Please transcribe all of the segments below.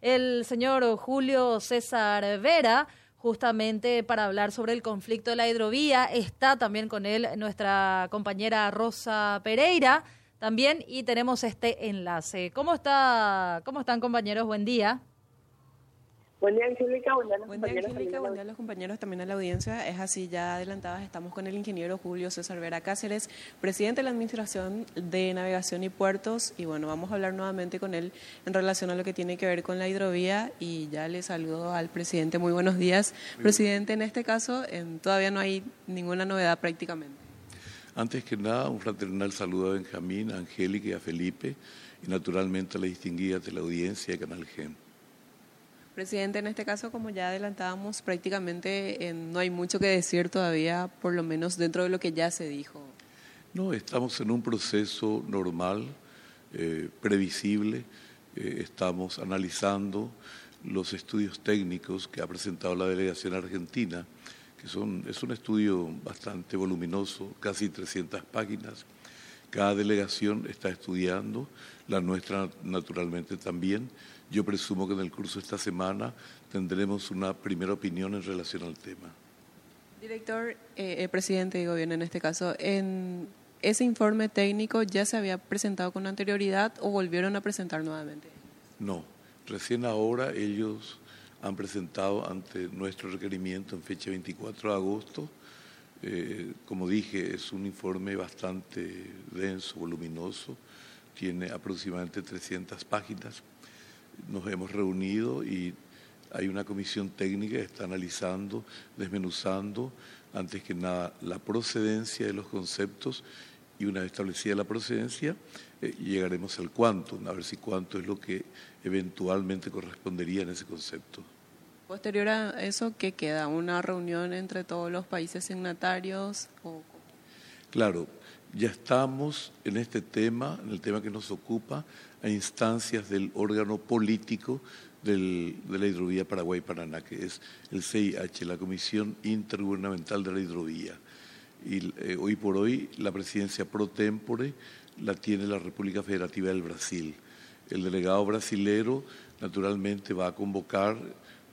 el señor Julio César Vera, justamente para hablar sobre el conflicto de la hidrovía. Está también con él nuestra compañera Rosa Pereira también y tenemos este enlace. ¿Cómo está? ¿Cómo están compañeros? Buen día. Buen día, Angélica. Buen día, los buen día, Angélica. Buen día a los compañeros, también a la audiencia. Es así, ya adelantadas, estamos con el ingeniero Julio César Vera Cáceres, presidente de la Administración de Navegación y Puertos. Y bueno, vamos a hablar nuevamente con él en relación a lo que tiene que ver con la hidrovía. Y ya le saludo al presidente. Muy buenos días. presidente, en este caso, todavía no hay ninguna novedad prácticamente. Antes que nada, un fraternal saludo a Benjamín, a Angélica y a Felipe. Y naturalmente a la distinguida de la audiencia de Canal Gen. Presidente, en este caso, como ya adelantábamos, prácticamente eh, no hay mucho que decir todavía, por lo menos dentro de lo que ya se dijo. No, estamos en un proceso normal, eh, previsible. Eh, estamos analizando los estudios técnicos que ha presentado la delegación argentina, que son, es un estudio bastante voluminoso, casi 300 páginas. Cada delegación está estudiando, la nuestra naturalmente también yo presumo que en el curso de esta semana tendremos una primera opinión en relación al tema. Director, eh, el presidente de gobierno en este caso, ¿en ese informe técnico ya se había presentado con anterioridad o volvieron a presentar nuevamente? No, recién ahora ellos han presentado ante nuestro requerimiento en fecha 24 de agosto. Eh, como dije, es un informe bastante denso, voluminoso, tiene aproximadamente 300 páginas nos hemos reunido y hay una comisión técnica que está analizando, desmenuzando, antes que nada, la procedencia de los conceptos y una vez establecida la procedencia, eh, llegaremos al cuánto, a ver si cuánto es lo que eventualmente correspondería en ese concepto. Posterior a eso, ¿qué queda? ¿Una reunión entre todos los países signatarios? Claro, ya estamos en este tema, en el tema que nos ocupa, a instancias del órgano político de la hidrovía Paraguay-Paraná, que es el CIH, la Comisión Intergubernamental de la Hidrovía. Y eh, hoy por hoy la presidencia pro tempore la tiene la República Federativa del Brasil. El delegado brasilero naturalmente va a convocar,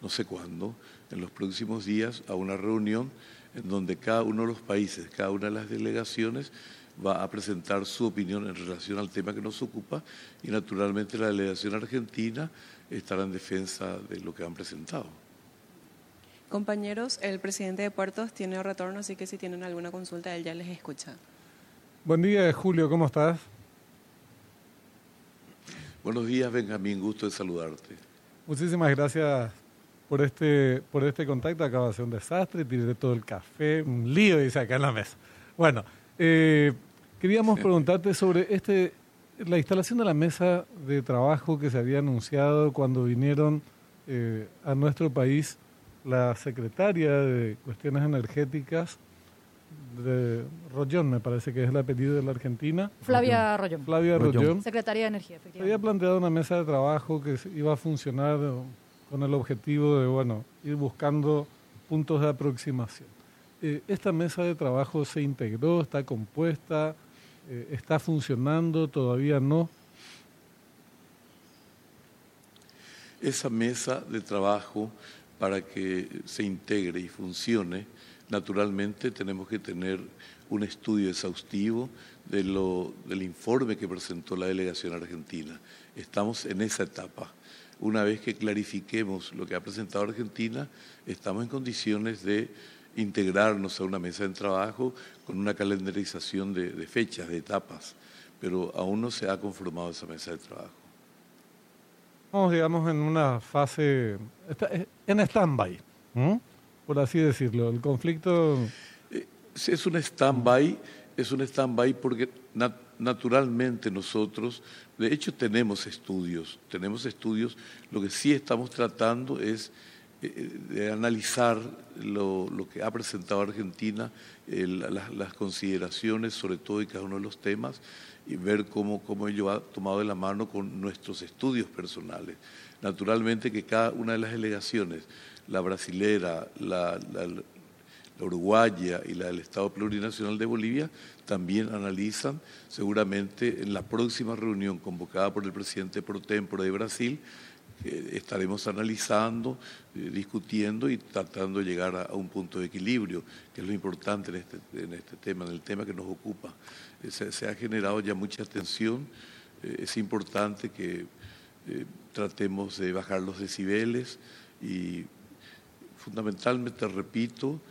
no sé cuándo, en los próximos días, a una reunión en donde cada uno de los países, cada una de las delegaciones va a presentar su opinión en relación al tema que nos ocupa y naturalmente la delegación argentina estará en defensa de lo que han presentado. Compañeros, el presidente de Puertos tiene retorno, así que si tienen alguna consulta, él ya les escucha. Buen día, Julio, ¿cómo estás? Buenos días, Benjamín, gusto de saludarte. Muchísimas gracias por este, por este contacto. Acaba de ser un desastre, tiré todo el café, un lío, dice acá en la mesa. Bueno, eh, queríamos preguntarte sobre este, la instalación de la mesa de trabajo que se había anunciado cuando vinieron eh, a nuestro país la secretaria de Cuestiones Energéticas de Rollón, me parece que es el apellido de la Argentina. Flavia Rollón. Flavia Rollón. Secretaria de Energía, efectivamente. Había planteado una mesa de trabajo que iba a funcionar con el objetivo de, bueno, ir buscando puntos de aproximación. Eh, esta mesa de trabajo se integró, está compuesta, eh, está funcionando, todavía no. Esa mesa de trabajo, para que se integre y funcione, naturalmente tenemos que tener un estudio exhaustivo de lo, del informe que presentó la delegación argentina. Estamos en esa etapa. Una vez que clarifiquemos lo que ha presentado Argentina, estamos en condiciones de integrarnos a una mesa de trabajo con una calendarización de, fechas, de etapas, pero aún no se ha conformado esa mesa de trabajo. Estamos, digamos, en una fase, en stand-by, por así decirlo. El conflicto... Eh, es un stand-by, es un stand-by porque naturalmente nosotros, de hecho tenemos estudios, tenemos estudios, lo que sí estamos tratando es de analizar lo, que ha presentado Argentina, las, consideraciones sobre todo y cada uno de los temas y ver cómo, cómo ello ha tomado de la mano con nuestros estudios personales. Naturalmente que cada una de las delegaciones, la brasilera, la, la uruguaya y la del Estado Plurinacional de Bolivia, también analizan seguramente en la próxima reunión convocada por el presidente pro tempore de Brasil, estaremos analizando, eh, discutiendo y tratando de llegar a, un punto de equilibrio, que es lo importante en este, en este tema, en el tema que nos ocupa. Eh, se, ha generado ya mucha tensión, es importante que tratemos de bajar los decibeles y fundamentalmente, repito,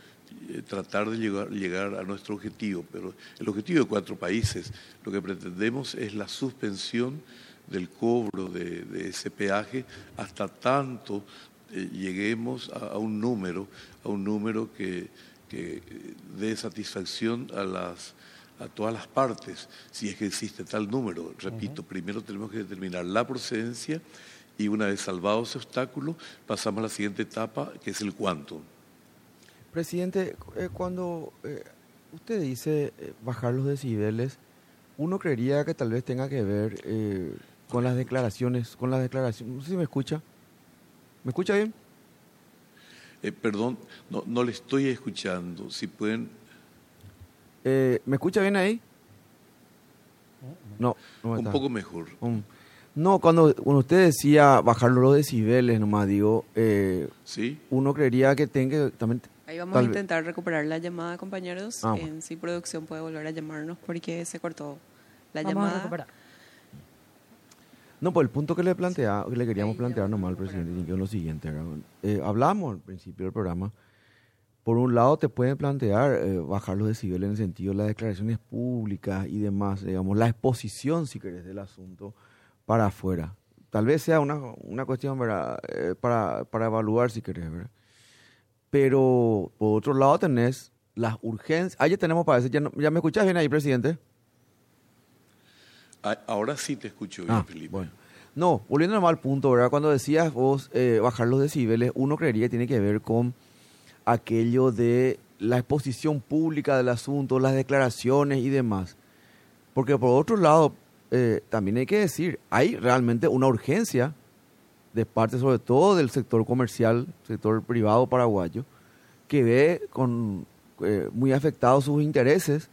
tratar de llegar, llegar, a nuestro objetivo. Pero el objetivo de cuatro países, lo que pretendemos es la suspensión del cobro de, ese peaje hasta tanto eh, lleguemos a, un número, a un número que, dé satisfacción a las a todas las partes, si es que existe tal número. Repito, primero tenemos que determinar la procedencia y una vez salvado ese obstáculo, pasamos a la siguiente etapa, que es el cuánto. Presidente, eh, cuando eh, usted dice bajar los decibeles, uno creería que tal vez tenga que ver con las declaraciones, con las declaraciones. No sé si me escucha. ¿Me escucha bien? Eh, perdón, no, no le estoy escuchando. Si pueden. Eh, ¿Me escucha bien ahí? No, no Un poco mejor. no, cuando, cuando usted decía bajar los decibeles, nomás digo, eh, ¿Sí? uno creería que tenga también... Ahí vamos a intentar recuperar la llamada, compañeros. Ah, en si producción puede volver a llamarnos porque se cortó la llamada. No, pues el punto que le plantea, que le queríamos plantear nomás al presidente es lo siguiente. Eh, hablamos al principio del programa. Por un lado, te pueden plantear eh, bajar los decibeles en el sentido de las declaraciones públicas y demás, digamos, la exposición, si querés, del asunto para afuera. Tal vez sea una, una cuestión eh, para, para evaluar, si querés. ¿verdad? Pero, por otro lado, tenés las urgencias. Ya tenemos para eso. ¿Ya, ¿Ya me escuchás bien ahí, presidente? Ah, ahora sí te escucho bien, ah, Felipe. Bueno. No, volviendo al punto, ¿verdad? Cuando decías vos eh, bajar los decibeles, uno creería que tiene que ver con aquello de la exposición pública del asunto, las declaraciones y demás. Porque por otro lado, eh, también hay que decir, hay realmente una urgencia de parte sobre todo del sector comercial, sector privado paraguayo, que ve con eh, muy afectados sus intereses,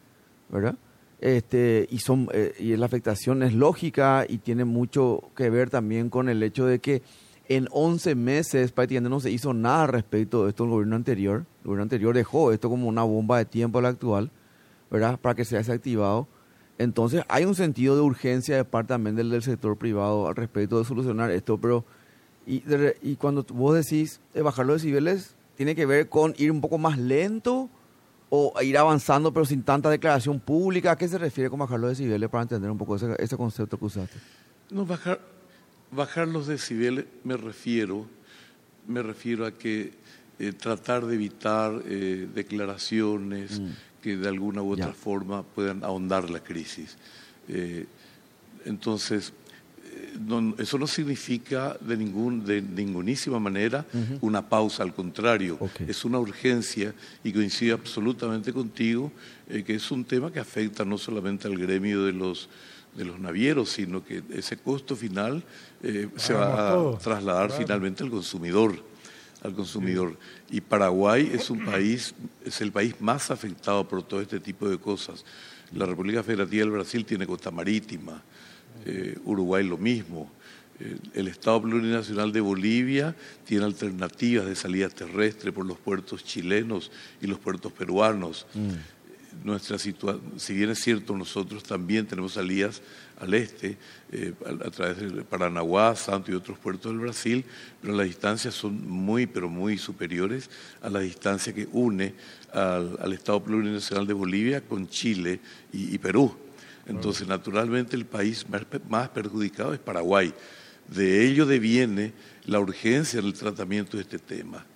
¿verdad? Este, y, son, eh, y la afectación es lógica y tiene mucho que ver también con el hecho de que en 11 meses prácticamente no se hizo nada respecto de esto el gobierno anterior. El gobierno anterior dejó esto como una bomba de tiempo al actual, ¿verdad? Para que sea desactivado. Entonces hay un sentido de urgencia de parte también del, del sector privado al respecto de solucionar esto, pero y, y cuando vos decís de bajar los decibeles, tiene que ver con ir un poco más lento o ir avanzando pero sin tanta declaración pública? ¿A qué se refiere con bajar los decibeles para entender un poco ese, ese concepto que usaste? No, bajar, bajar los decibeles me refiero, me refiero a que eh, tratar de evitar eh, declaraciones mm. que de alguna u otra forma puedan ahondar la crisis. Eh, entonces, eso no significa de, ningún, de ningunísima manera una pausa, al contrario, es una urgencia y coincide absolutamente contigo eh, que es un tema que afecta no solamente al gremio de los, de los navieros, sino que ese costo final eh, se va a trasladar finalmente al consumidor al consumidor. Y Paraguay es un país, es el país más afectado por todo este tipo de cosas. La República Federativa del Brasil tiene costa marítima, eh, Uruguay lo mismo. Eh, el Estado Plurinacional de Bolivia tiene alternativas de salida terrestre por los puertos chilenos y los puertos peruanos. Mm. Nuestra si bien es cierto, nosotros también tenemos salidas al este, eh, a, través de Paranaguá, Santo y otros puertos del Brasil, pero las distancias son muy, pero muy superiores a la distancia que une al, Estado Plurinacional de Bolivia con Chile y Perú. Entonces, naturalmente, el país más perjudicado es Paraguay. De ello deviene la urgencia del tratamiento de este tema.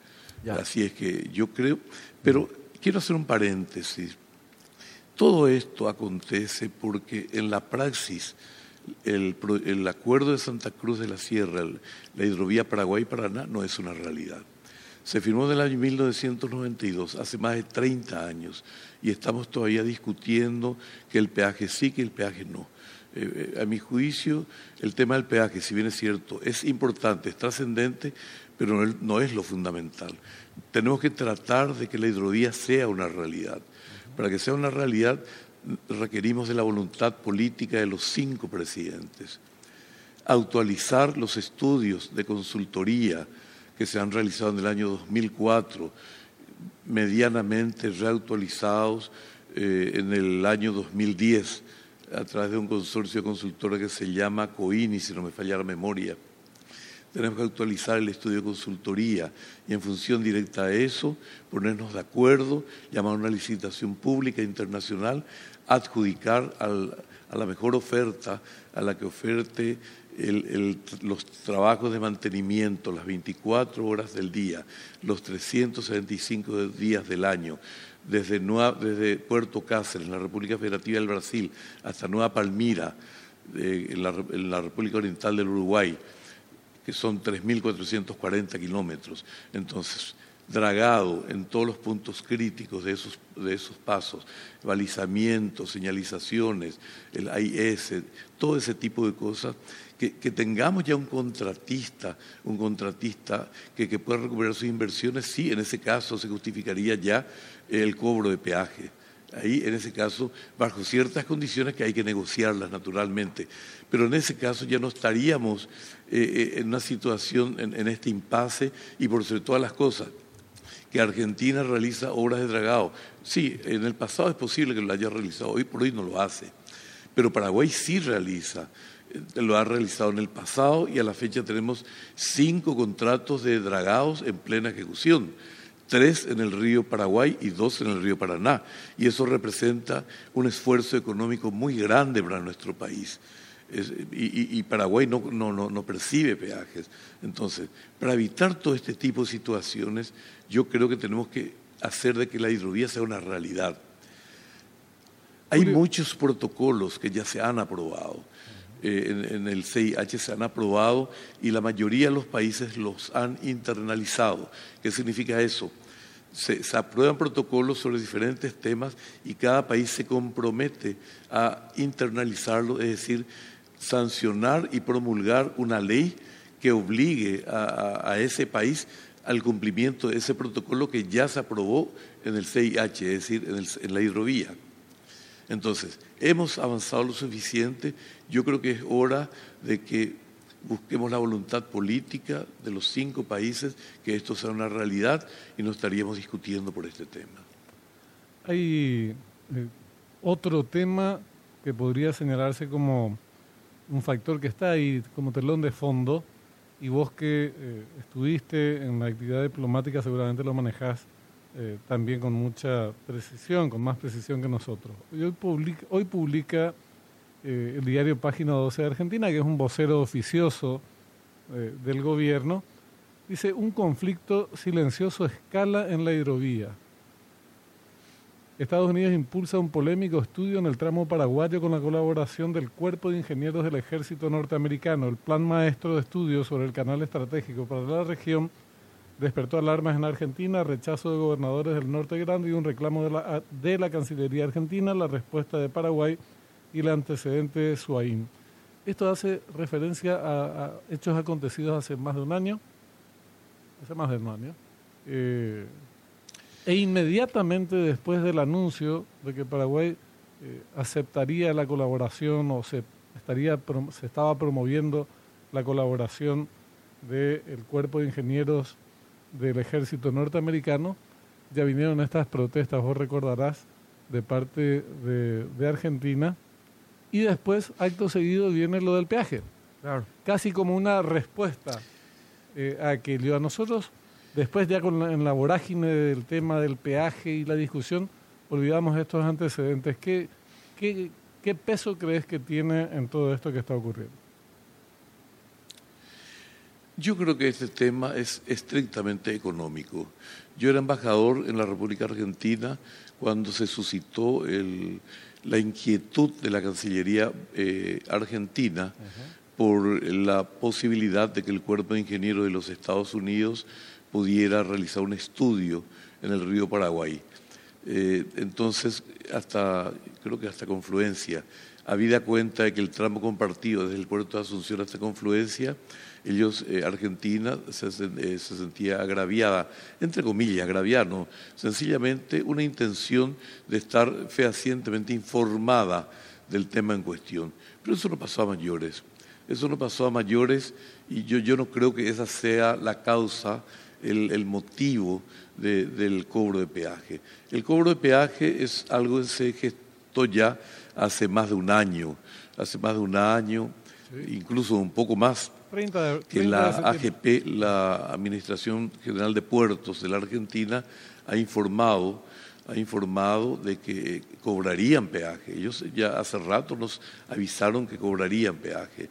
Así es que yo creo, pero quiero hacer un paréntesis. Todo esto acontece porque en la praxis el, el acuerdo de Santa Cruz de la Sierra, la hidrovía Paraguay-Paraná, no es una realidad. Se firmó en el año 1992, hace más de 30 años, y estamos todavía discutiendo que el peaje sí, que el peaje no. Eh, eh, a mi juicio, el tema del peaje, si bien es cierto, es importante, es trascendente, pero no es, lo fundamental. Tenemos que tratar de que la hidrovía sea una realidad. Para que sea una realidad requerimos de la voluntad política de los cinco presidentes. actualizar los estudios de consultoría que se han realizado en el año 2004, medianamente reactualizados eh, en el año 2010 a través de un consorcio de consultora que se llama COINI, si no me falla la memoria. Tenemos que actualizar el estudio de consultoría y en función directa a eso ponernos de acuerdo, llamar a una licitación pública internacional, adjudicar a la mejor oferta, a la que oferte los trabajos de mantenimiento las 24 horas del día, los 375 días del año, desde, desde Puerto Cáceres, en la República Federativa del Brasil, hasta Nueva Palmira, eh, en, la, República Oriental del Uruguay, que son 3.440 kilómetros. Entonces, dragado en todos los puntos críticos de esos, de esos pasos, balizamientos, señalizaciones, el AIS, todo ese tipo de cosas, que, tengamos ya un contratista, un contratista que, pueda recuperar sus inversiones, sí, en ese caso se justificaría ya el cobro de peaje. Ahí, en ese caso, bajo ciertas condiciones que hay que negociarlas naturalmente. Pero en ese caso ya no estaríamos eh, eh, en una situación, en, este impasse, y por sobre todas las cosas, que Argentina realiza obras de dragado. Sí, en el pasado es posible que lo haya realizado, hoy por hoy no lo hace. Pero Paraguay sí realiza, lo ha realizado en el pasado y a la fecha tenemos cinco contratos de dragados en plena ejecución tres en el río Paraguay y dos en el río Paraná. Y eso representa un esfuerzo económico muy grande para nuestro país. y, Paraguay no, no, no, percibe peajes. Entonces, para evitar todo este tipo de situaciones, yo creo que tenemos que hacer de que la hidrovía sea una realidad. Hay muchos protocolos que ya se han aprobado. Eh, en, el CIH se han aprobado y la mayoría de los países los han internalizado. ¿Qué significa eso? Se, aprueban protocolos sobre diferentes temas y cada país se compromete a internalizarlo, es decir, sancionar y promulgar una ley que obligue a, ese país al cumplimiento de ese protocolo que ya se aprobó en el CIH, es decir, en, en la hidrovía. Entonces, hemos avanzado lo suficiente. Yo creo que es hora de que busquemos la voluntad política de los cinco países, que esto sea una realidad y no estaríamos discutiendo por este tema. Hay eh, otro tema que podría señalarse como un factor que está ahí como telón de fondo y vos que eh, estuviste en la actividad diplomática seguramente lo manejás eh, también con mucha precisión, con más precisión que nosotros. Hoy publica, hoy publica eh, el diario Página 12 de Argentina, que es un vocero oficioso eh, del gobierno, dice, un conflicto silencioso escala en la hidrovía. Estados Unidos impulsa un polémico estudio en el tramo paraguayo con la colaboración del Cuerpo de Ingenieros del Ejército Norteamericano. El plan maestro de estudios sobre el canal estratégico para la región despertó alarmas en Argentina, rechazo de gobernadores del norte grande y un reclamo de la, de la Cancillería Argentina, la respuesta de Paraguay y el antecedente de Suaín. Esto hace referencia a, hechos acontecidos hace más de un año, hace más de un año, eh, e inmediatamente después del anuncio de que Paraguay eh, aceptaría la colaboración o se, estaría, se estaba promoviendo la colaboración del Cuerpo de Ingenieros del ejército norteamericano, ya vinieron estas protestas, vos recordarás, de parte de, Argentina, y después, acto seguido, viene lo del peaje. Casi como una respuesta eh, a que a nosotros, después ya con en la vorágine del tema del peaje y la discusión, olvidamos estos antecedentes. ¿Qué, qué, qué peso crees que tiene en todo esto que está ocurriendo? Yo creo que este tema es estrictamente económico. Yo era embajador en la República Argentina cuando se suscitó la inquietud de la Cancillería eh, argentina por la posibilidad de que el Cuerpo de Ingenieros de los Estados Unidos pudiera realizar un estudio en el río Paraguay. Eh, entonces, hasta, creo que hasta Confluencia, habida cuenta de que el tramo compartido desde el puerto de Asunción hasta Confluencia ellos, eh, Argentina, eh, se, sentía agraviada, entre comillas, agraviada, sencillamente una intención de estar fehacientemente informada del tema en cuestión. Pero eso no pasó a mayores. Eso no pasó a mayores y yo, yo no creo que esa sea la causa, el, motivo de- del cobro de peaje. El cobro de peaje es algo que se gestó ya hace más de un año, hace más de un año, incluso un poco más, 30 de, que 30 de la. AGP, la Administración General de Puertos de la Argentina, ha informado, ha informado de que cobrarían peaje. Ellos ya hace rato nos avisaron que cobrarían peaje,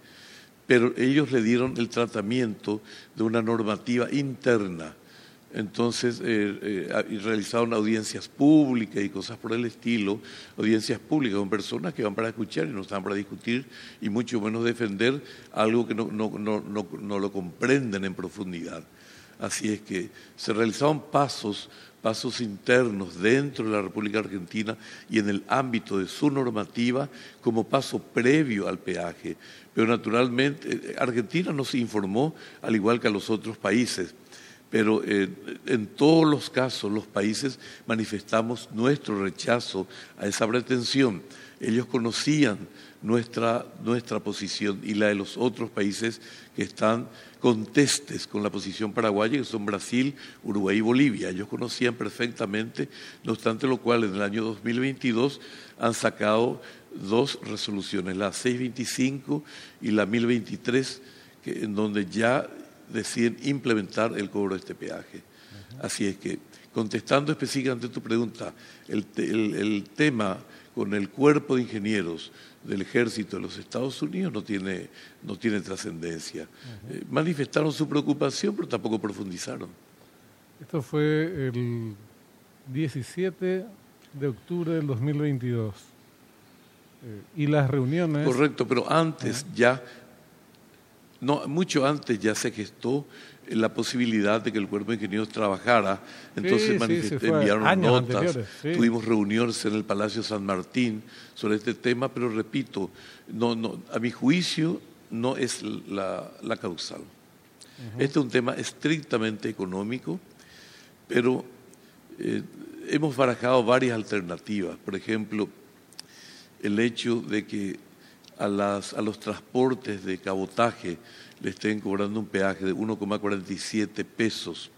pero ellos le dieron el tratamiento de una normativa interna. Entonces, eh, eh, realizaron audiencias públicas y cosas por el estilo, audiencias públicas con personas que van para escuchar y no están para discutir y mucho menos defender algo que no, no lo comprenden en profundidad. Así es que se realizaron pasos, pasos internos dentro de la República Argentina y en el ámbito de su normativa como paso previo al peaje. Pero naturalmente eh, Argentina nos informó, al igual que a los otros países, pero eh, en todos los casos los países manifestamos nuestro rechazo a esa pretensión. Ellos conocían nuestra, nuestra posición y la de los otros países que están contestes con la posición paraguaya, que son Brasil, Uruguay y Bolivia. Ellos conocían perfectamente, no obstante lo cual en el año 2022 han sacado dos resoluciones, la 625 y la 1023, que, en donde ya deciden implementar el cobro de este peaje. Así es que, contestando específicamente tu pregunta, el, te- el- el tema con el cuerpo de ingenieros del ejército de los Estados Unidos no tiene, no tiene trascendencia. Eh, manifestaron su preocupación, pero tampoco profundizaron. Esto fue el 17 de octubre del 2022. Eh, y las reuniones... Correcto, pero antes ya, no, mucho antes ya se gestó la posibilidad de que el cuerpo de ingenieros trabajara, entonces Sí, enviaron notas, sí. tuvimos reuniones en el Palacio San Martín sobre este tema, pero repito, no, no, a mi juicio no es la, la causal. Este es un tema estrictamente económico, pero eh, hemos barajado varias alternativas. Por ejemplo, el hecho de que a, las, a los transportes de cabotaje le estén cobrando un peaje de 1,47 pesos,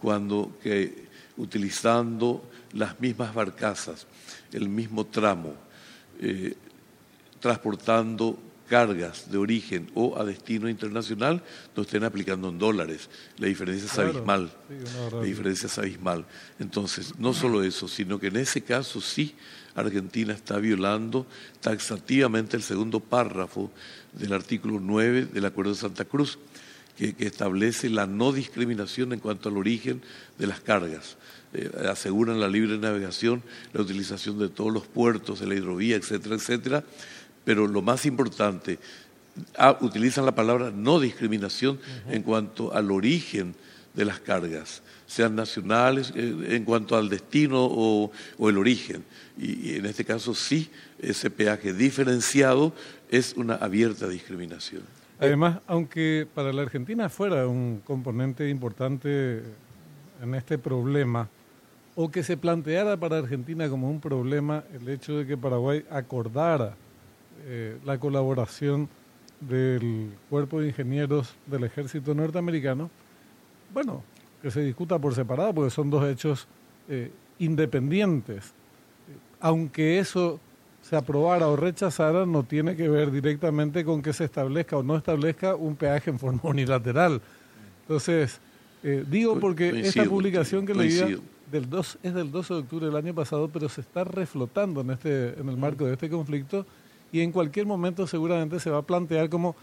cuando que utilizando las mismas barcazas, el mismo tramo, eh, transportando cargas de origen o a destino internacional, no estén aplicando en dólares. La diferencia es Claro, abismal. sí, La diferencia es abismal. Entonces, no solo eso, sino que en ese caso sí Argentina está violando taxativamente el segundo párrafo del artículo 9 del Acuerdo de Santa Cruz, que, que establece la no discriminación en cuanto al origen de las cargas. Eh, aseguran la libre navegación, la utilización de todos los puertos, de la hidrovía, etcétera, etcétera. Pero lo más importante, ah, utilizan la palabra no discriminación en cuanto al origen de las cargas, sean nacionales, eh, en cuanto al destino o, o el origen. Y, y en este caso sí, ese peaje diferenciado es una abierta discriminación. Además, aunque para la Argentina fuera un componente importante en este problema, o que se planteara para Argentina como un problema el hecho de que Paraguay acordara eh, la colaboración del cuerpo de ingenieros del ejército norteamericano, bueno, que se discuta por separado, porque son dos hechos eh, independientes. Aunque eso se aprobara o rechazara, no tiene que ver directamente con que se establezca o no establezca un peaje en forma unilateral. Entonces, eh, digo porque esta publicación que leía del 2, es del 12 de octubre del año pasado, pero se está reflotando en, este, en el marco de este conflicto y en cualquier momento seguramente se va a plantear como,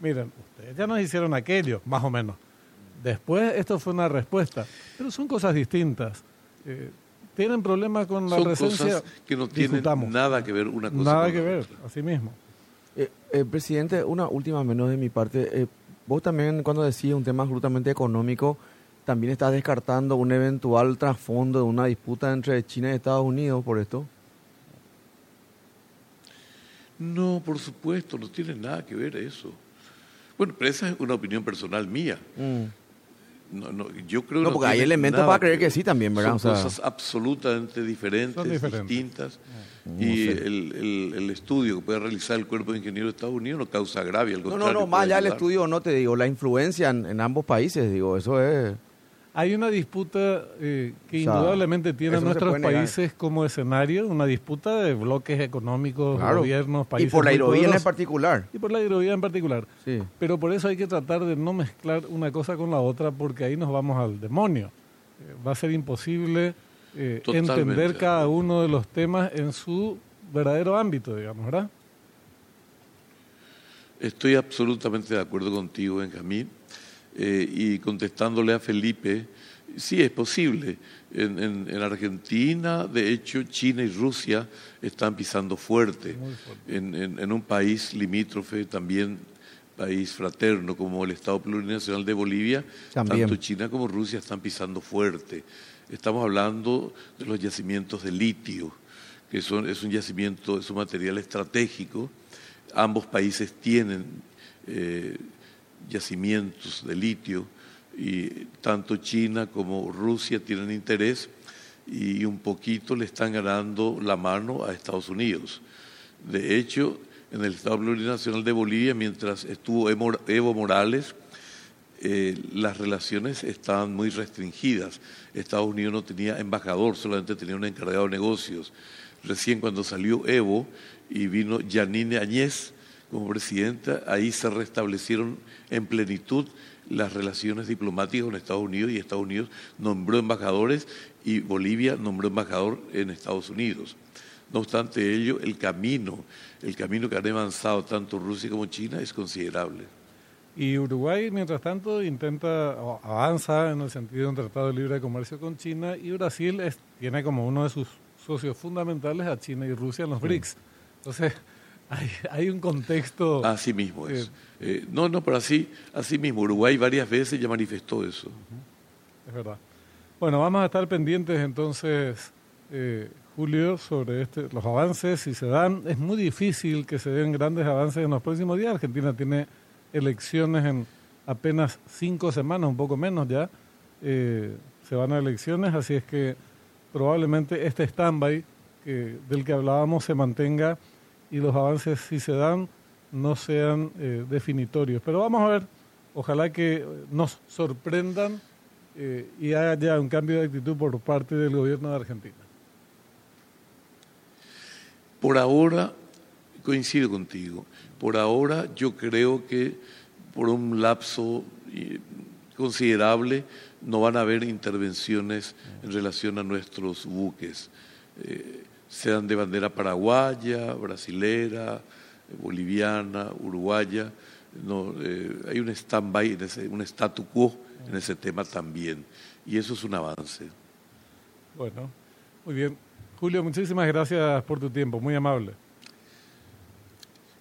miren, ustedes ya nos hicieron aquello, más o menos. Después esto fue una respuesta, pero son cosas distintas. Eh, tienen problemas con la Son presencia, cosas que no tienen nada que ver una cosa Nada con que la ver, otra. así mismo. Eh, eh, presidente, una última menos de mi parte. Eh, vos también cuando decís un tema absolutamente económico, también estás descartando un eventual trasfondo de una disputa entre China y Estados Unidos por esto. No, por supuesto, no tiene nada que ver eso. Bueno, pero esa es una opinión personal mía. Mm. No, no, yo creo No, que porque hay tiene elementos para creer que sí también, ¿verdad? Son O sea- cosas absolutamente diferentes, distintas. No y sé. el, el- el estudio que puede realizar el cuerpo de ingenieros de Estados Unidos no causa agravio, al No, no, no, más allá del estudio, no te digo, la influencia en, en ambos países, digo, eso es... Hay una disputa eh, que O sea, indudablemente no se nuestros negar. países como escenario, una disputa de bloques económicos, Claro. gobiernos, Y países. por la hidrovía en particular. Y por la hidrovía en particular. Sí. Pero por eso hay que tratar de no mezclar una cosa con la otra porque ahí nos vamos al demonio. Eh, va a ser imposible eh, entender cada uno de los temas en su verdadero ámbito, digamos, ¿verdad? Estoy absolutamente de acuerdo contigo, Benjamín. Eh, y contestándole a Felipe, sí es posible. En, en- en Argentina, de hecho, China y Rusia están pisando fuerte. En, en- en un país limítrofe, también país fraterno como el Estado Plurinacional de Bolivia, También. tanto China como Rusia están pisando fuerte. Estamos hablando de los yacimientos de litio, que son, es un yacimiento, es un material estratégico. Ambos países tienen eh, yacimientos de litio y tanto China como Rusia tienen interés y un poquito le están ganando la mano a Estados Unidos. De hecho, en el Estado Plurinacional de Bolivia, mientras estuvo Evo Morales, eh, las relaciones estaban muy restringidas. Estados Unidos no tenía embajador, solamente tenía un encargado de negocios. Recién cuando salió Evo y vino Yanine Añez como presidenta, ahí se restablecieron en plenitud las relaciones diplomáticas con Estados Unidos y Estados Unidos nombró embajadores y Bolivia nombró embajador en Estados Unidos. No obstante ello, el camino, el camino que han avanzado tanto Rusia como China es considerable. Y Uruguay, mientras tanto, intenta, o avanza en el sentido de un tratado de libre comercio con China y Brasil es- tiene como uno de sus socios fundamentales a China y Rusia en los BRICS. Entonces, hay, hay un contexto... Así mismo es. Eh, no, no, pero así, así mismo. Uruguay varias veces ya manifestó eso. Es verdad. Bueno, vamos a estar pendientes entonces, eh, Julio, sobre este, los avances, si se dan. Es muy difícil que se den grandes avances en los próximos días. Argentina tiene elecciones en apenas cinco semanas, un poco menos ya. Eh, se van a elecciones, así es que probablemente este stand-by que- del que hablábamos se mantenga y los avances, si se dan, no sean eh, definitorios. Pero vamos a ver, ojalá que eh, nos sorprendan eh, y haya un cambio de actitud por parte del gobierno de Argentina. Por ahora, coincido contigo, por ahora yo creo que por un lapso considerable no van a haber intervenciones en relación a nuestros buques, sean de bandera paraguaya, brasilera, boliviana, uruguaya. No, eh, hay un stand-by, en ese- un statu quo en ese tema también. Y eso es un avance. Bueno, muy bien. Julio, muchísimas gracias por tu tiempo, muy amable.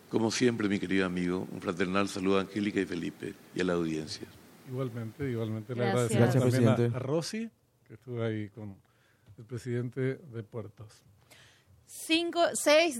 Como siempre, mi querido amigo, un fraternal saludo a Angélica y Felipe y a la audiencia. Igualmente, igualmente le agradecemos Gracias, también a- a Rosy, que estuvo ahí con el presidente de Puertos. Cinco, seis